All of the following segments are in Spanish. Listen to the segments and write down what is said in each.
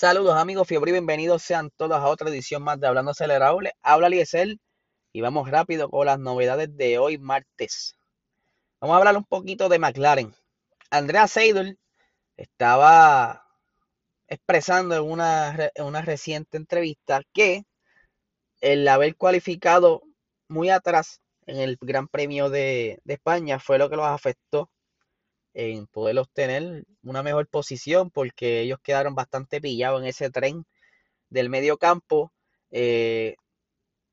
Saludos amigos Fiebre y bienvenidos sean todos a otra edición más de Hablando Acelerable. Habla Liesel y vamos rápido con las novedades de hoy martes. Vamos a hablar un poquito de McLaren. Andrea Seidel estaba expresando en una, en una reciente entrevista que el haber cualificado muy atrás en el Gran Premio de, de España fue lo que los afectó en poder obtener una mejor posición porque ellos quedaron bastante pillados en ese tren del medio campo. Eh,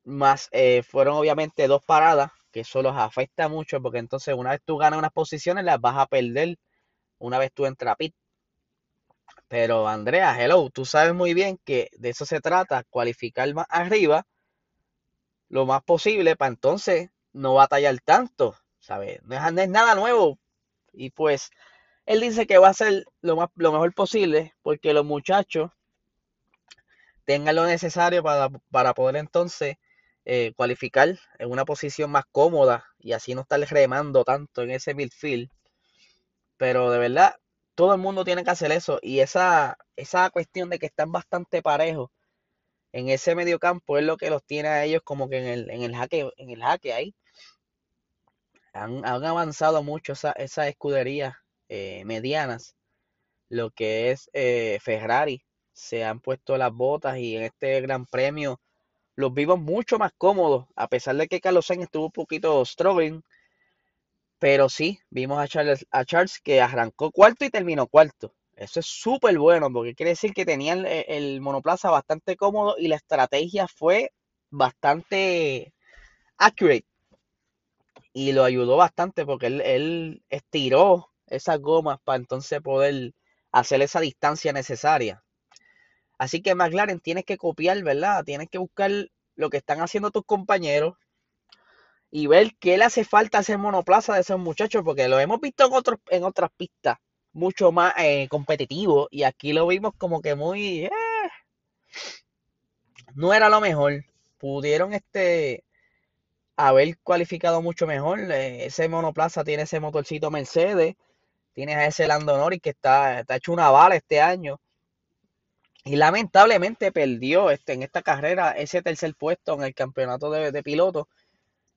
más eh, fueron obviamente dos paradas, que eso los afecta mucho porque entonces una vez tú ganas unas posiciones las vas a perder una vez tú entras a pit. Pero Andrea, hello, tú sabes muy bien que de eso se trata, cualificar más arriba lo más posible para entonces no batallar tanto, ¿sabes? No es nada nuevo y pues él dice que va a hacer lo, más, lo mejor posible porque los muchachos tengan lo necesario para, para poder entonces eh, cualificar en una posición más cómoda y así no estar remando tanto en ese midfield. Pero de verdad, todo el mundo tiene que hacer eso. Y esa, esa cuestión de que están bastante parejos en ese medio campo es lo que los tiene a ellos como que en el, en el jaque, en el jaque ahí han, avanzado mucho esas esa escuderías eh, medianas, lo que es eh, Ferrari, se han puesto las botas y en este gran premio los vimos mucho más cómodos, a pesar de que Carlos Sainz estuvo un poquito struggling, pero sí, vimos a Charles, a Charles que arrancó cuarto y terminó cuarto. Eso es súper bueno, porque quiere decir que tenían el, el, monoplaza bastante cómodo y la estrategia fue bastante accurate y lo ayudó bastante porque él, estiró esas gomas para entonces poder hacer esa distancia necesaria. Así que McLaren tienes que copiar, ¿verdad? Tienes que buscar lo que están haciendo tus compañeros y ver qué le hace falta a ese monoplaza de esos muchachos, porque lo hemos visto en, en otras pistas mucho más eh, competitivo y aquí lo vimos como que muy... Eh, no era lo mejor. Pudieron este haber cualificado mucho mejor. Eh, ese monoplaza tiene ese motorcito Mercedes, tienes a ese Lando Norris que está, está hecho una bala este año. Y lamentablemente perdió este, en esta carrera ese tercer puesto en el campeonato de, de pilotos.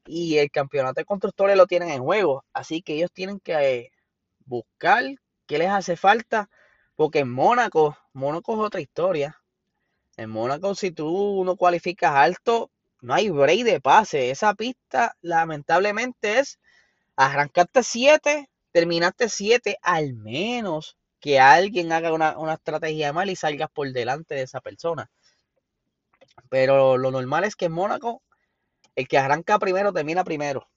Y el campeonato de constructores lo tienen en juego. Así que ellos tienen que eh, buscar qué les hace falta. Porque en Mónaco, Mónaco es otra historia. En Mónaco, si tú no cualificas alto, no hay break de pase. Esa pista, lamentablemente, es arrancarte 7, terminaste 7, al menos que alguien haga una, una, estrategia mal y salgas por delante de esa persona. Pero lo normal es que en Mónaco, el que arranca primero termina primero.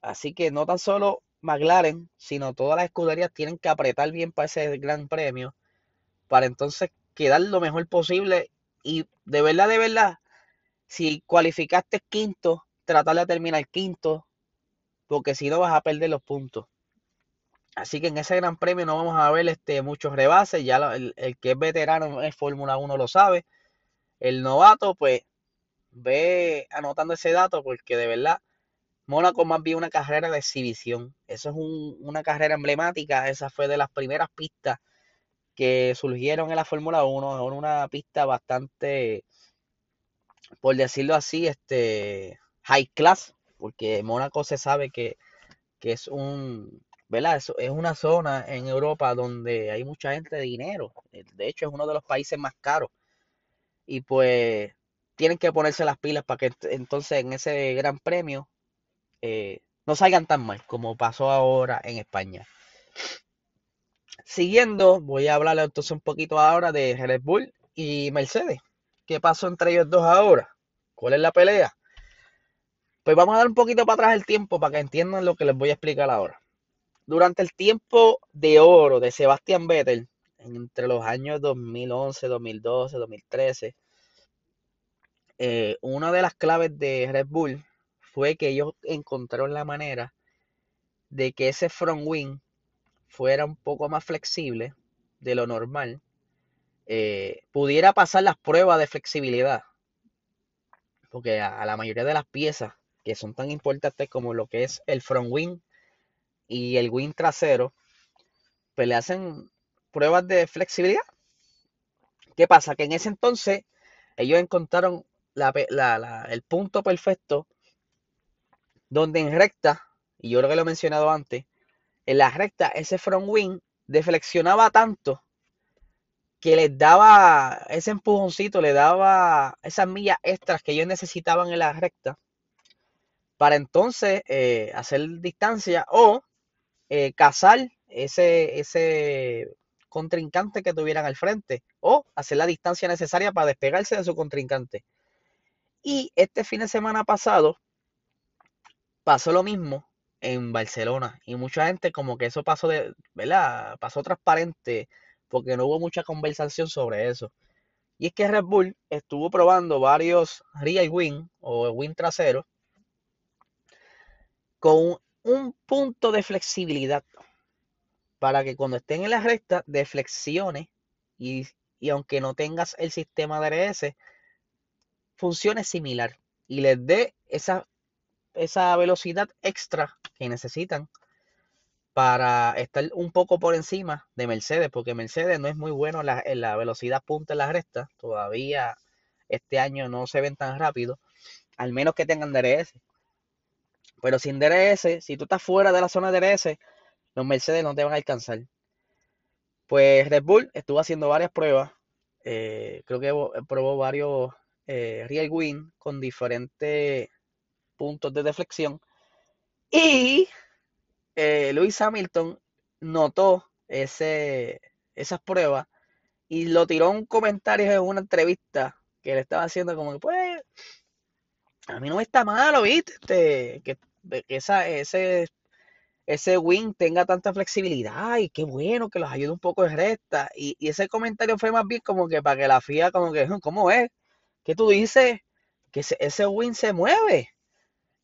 Así que no tan solo McLaren, sino todas las escuderías tienen que apretar bien para ese gran premio, para entonces quedar lo mejor posible. Y de verdad, de verdad, si cualificaste quinto, tratar de terminar quinto, porque si no vas a perder los puntos. Así que en ese gran premio no vamos a ver este, muchos rebases. Ya el, que es veterano en Fórmula 1 lo sabe. El novato, pues, ve anotando ese dato porque de verdad Mónaco más bien una carrera de exhibición. Eso es una carrera emblemática. Esa fue de las primeras pistas que surgieron en la Fórmula 1. Una pista bastante por decirlo así, este high class, porque Mónaco se sabe que, es un, ¿verdad? Es, es una zona en Europa donde hay mucha gente de dinero. De hecho, es uno de los países más caros. Y pues tienen que ponerse las pilas para que entonces en ese gran premio eh, no salgan tan mal como pasó ahora en España. Siguiendo, voy a hablarle entonces un poquito ahora de Red Bull y Mercedes. ¿Qué pasó entre ellos dos ahora? ¿Cuál es la pelea? Pues vamos a dar un poquito para atrás el tiempo para que entiendan lo que les voy a explicar ahora. Durante el tiempo de oro de Sebastian Vettel, entre los años 2011, 2012, 2013, una de las claves de Red Bull fue que ellos encontraron la manera de que ese front wing fuera un poco más flexible de lo normal eh, pudiera pasar las pruebas de flexibilidad. Porque a, la mayoría de las piezas que son tan importantes como lo que es el front wing y el wing trasero, pues le hacen pruebas de flexibilidad. ¿Qué pasa? Que en ese entonces ellos encontraron el punto perfecto donde en recta, y yo creo que lo he mencionado antes, en la recta ese front wing deflexionaba tanto que les daba ese empujoncito, le daba esas millas extras que ellos necesitaban en la recta para entonces eh, hacer distancia o eh, cazar ese, ese contrincante que tuvieran al frente o hacer la distancia necesaria para despegarse de su contrincante. Y este fin de semana pasado pasó lo mismo en Barcelona y mucha gente como que eso pasó de, ¿verdad? Pasó transparente porque no hubo mucha conversación sobre eso. Y es que Red Bull estuvo probando varios real wing o wing trasero con un punto de flexibilidad para que cuando estén en la recta de flexiones y, y aunque no tengas el sistema DRS, funcione similar y les dé esa, esa velocidad extra que necesitan para estar un poco por encima de Mercedes, porque Mercedes no es muy bueno en la, velocidad punta en la recta, todavía este año no se ven tan rápido, al menos que tengan DRS. Pero sin DRS, si tú estás fuera de la zona de DRS, los Mercedes no te van a alcanzar. Pues Red Bull estuvo haciendo varias pruebas. Eh, creo que probó varios eh, Real Wing con diferentes puntos de deflexión. Y eh, Lewis Hamilton notó ese, esas pruebas y lo tiró un comentario en una entrevista que le estaba haciendo como que pues a mí no me está malo, ¿viste? Que que esa, ese, ese wing tenga tanta flexibilidad y qué bueno que los ayude un poco de recta. Y, ese comentario fue más bien como que para que la FIA, como que, ¿cómo es? que tú dices? Que ese, wing se mueve.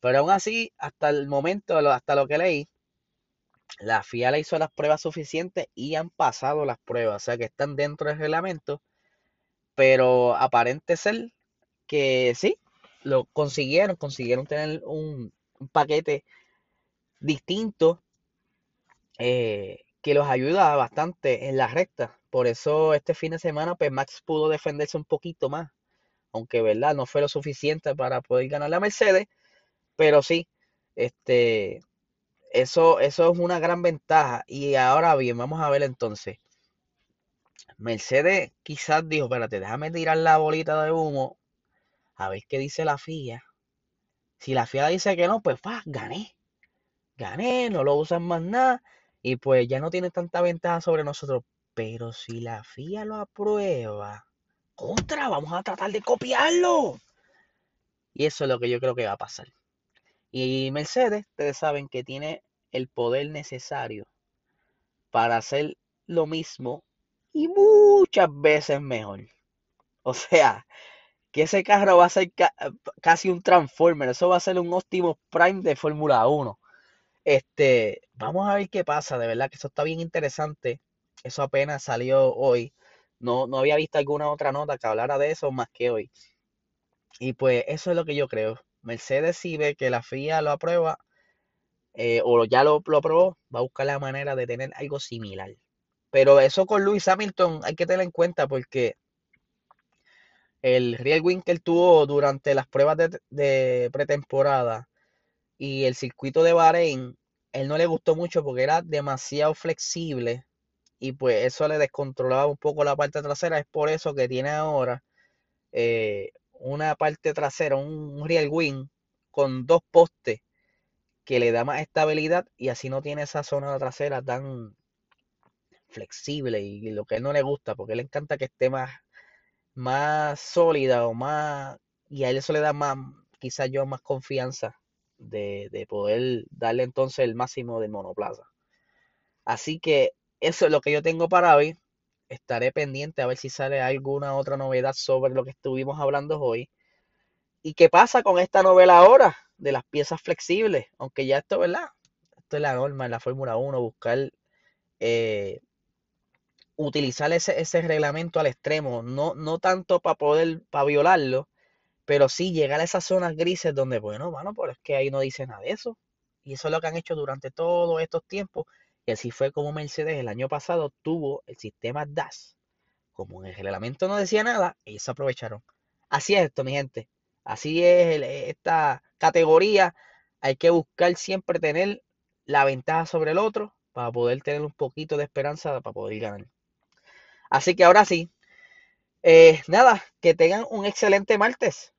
Pero aún así, hasta el momento, hasta lo que leí, la FIA le hizo las pruebas suficientes y han pasado las pruebas. O sea que están dentro del reglamento. Pero aparente ser que sí, lo consiguieron, consiguieron tener un, paquete distinto eh, que los ayuda bastante en la recta. Por eso este fin de semana, pues Max pudo defenderse un poquito más. Aunque, ¿verdad? No fue lo suficiente para poder ganar la Mercedes. Pero sí, este, eso, eso es una gran ventaja. Y ahora bien, vamos a ver entonces. Mercedes quizás dijo, espérate, déjame tirar la bolita de humo. A ver qué dice la FIA. Si la FIA dice que no, pues va, gané. Gané, no lo usan más nada y pues ya no tiene tanta ventaja sobre nosotros. Pero si la FIA lo aprueba, contra, vamos a tratar de copiarlo. Y eso es lo que yo creo que va a pasar. Y Mercedes, ustedes saben que tiene el poder necesario para hacer lo mismo y muchas veces mejor. O sea, que ese carro va a ser casi un Transformer, eso va a ser un Optimus Prime de Fórmula 1. Este, vamos a ver qué pasa, de verdad que eso está bien interesante. Eso apenas salió hoy. No, no había visto alguna otra nota que hablara de eso más que hoy. Y pues eso es lo que yo creo. Mercedes si ve que la FIA lo aprueba eh, o ya lo, aprobó, va a buscar la manera de tener algo similar. Pero eso con Lewis Hamilton hay que tener en cuenta porque el Real Wing que él tuvo durante las pruebas de, pretemporada y el circuito de Bahrein, él no le gustó mucho porque era demasiado flexible y pues eso le descontrolaba un poco la parte trasera. Es por eso que tiene ahora eh, una parte trasera, un Real Wing con dos postes que le da más estabilidad y así no tiene esa zona trasera tan flexible y lo que a él no le gusta porque le encanta que esté más más sólida o más, y a él eso le da más, quizás yo más confianza de, de poder darle entonces el máximo de monoplaza. Así que eso es lo que yo tengo para hoy. Estaré pendiente a ver si sale alguna otra novedad sobre lo que estuvimos hablando hoy. ¿Y qué pasa con esta novela ahora de las piezas flexibles? Aunque ya esto, ¿verdad? Esto es la norma en la Fórmula 1, buscar eh, utilizar ese, ese reglamento al extremo, no, no tanto para poder, para violarlo, pero sí llegar a esas zonas grises donde, bueno, bueno, pero es que ahí no dice nada de eso. Y eso es lo que han hecho durante todos estos tiempos. Y así fue como Mercedes el año pasado tuvo el sistema DAS como en el reglamento no decía nada, ellos aprovecharon. Así es esto, mi gente. Así es esta categoría. Hay que buscar siempre tener la ventaja sobre el otro para poder tener un poquito de esperanza para poder ganar. Así que ahora sí, eh, nada, que tengan un excelente martes.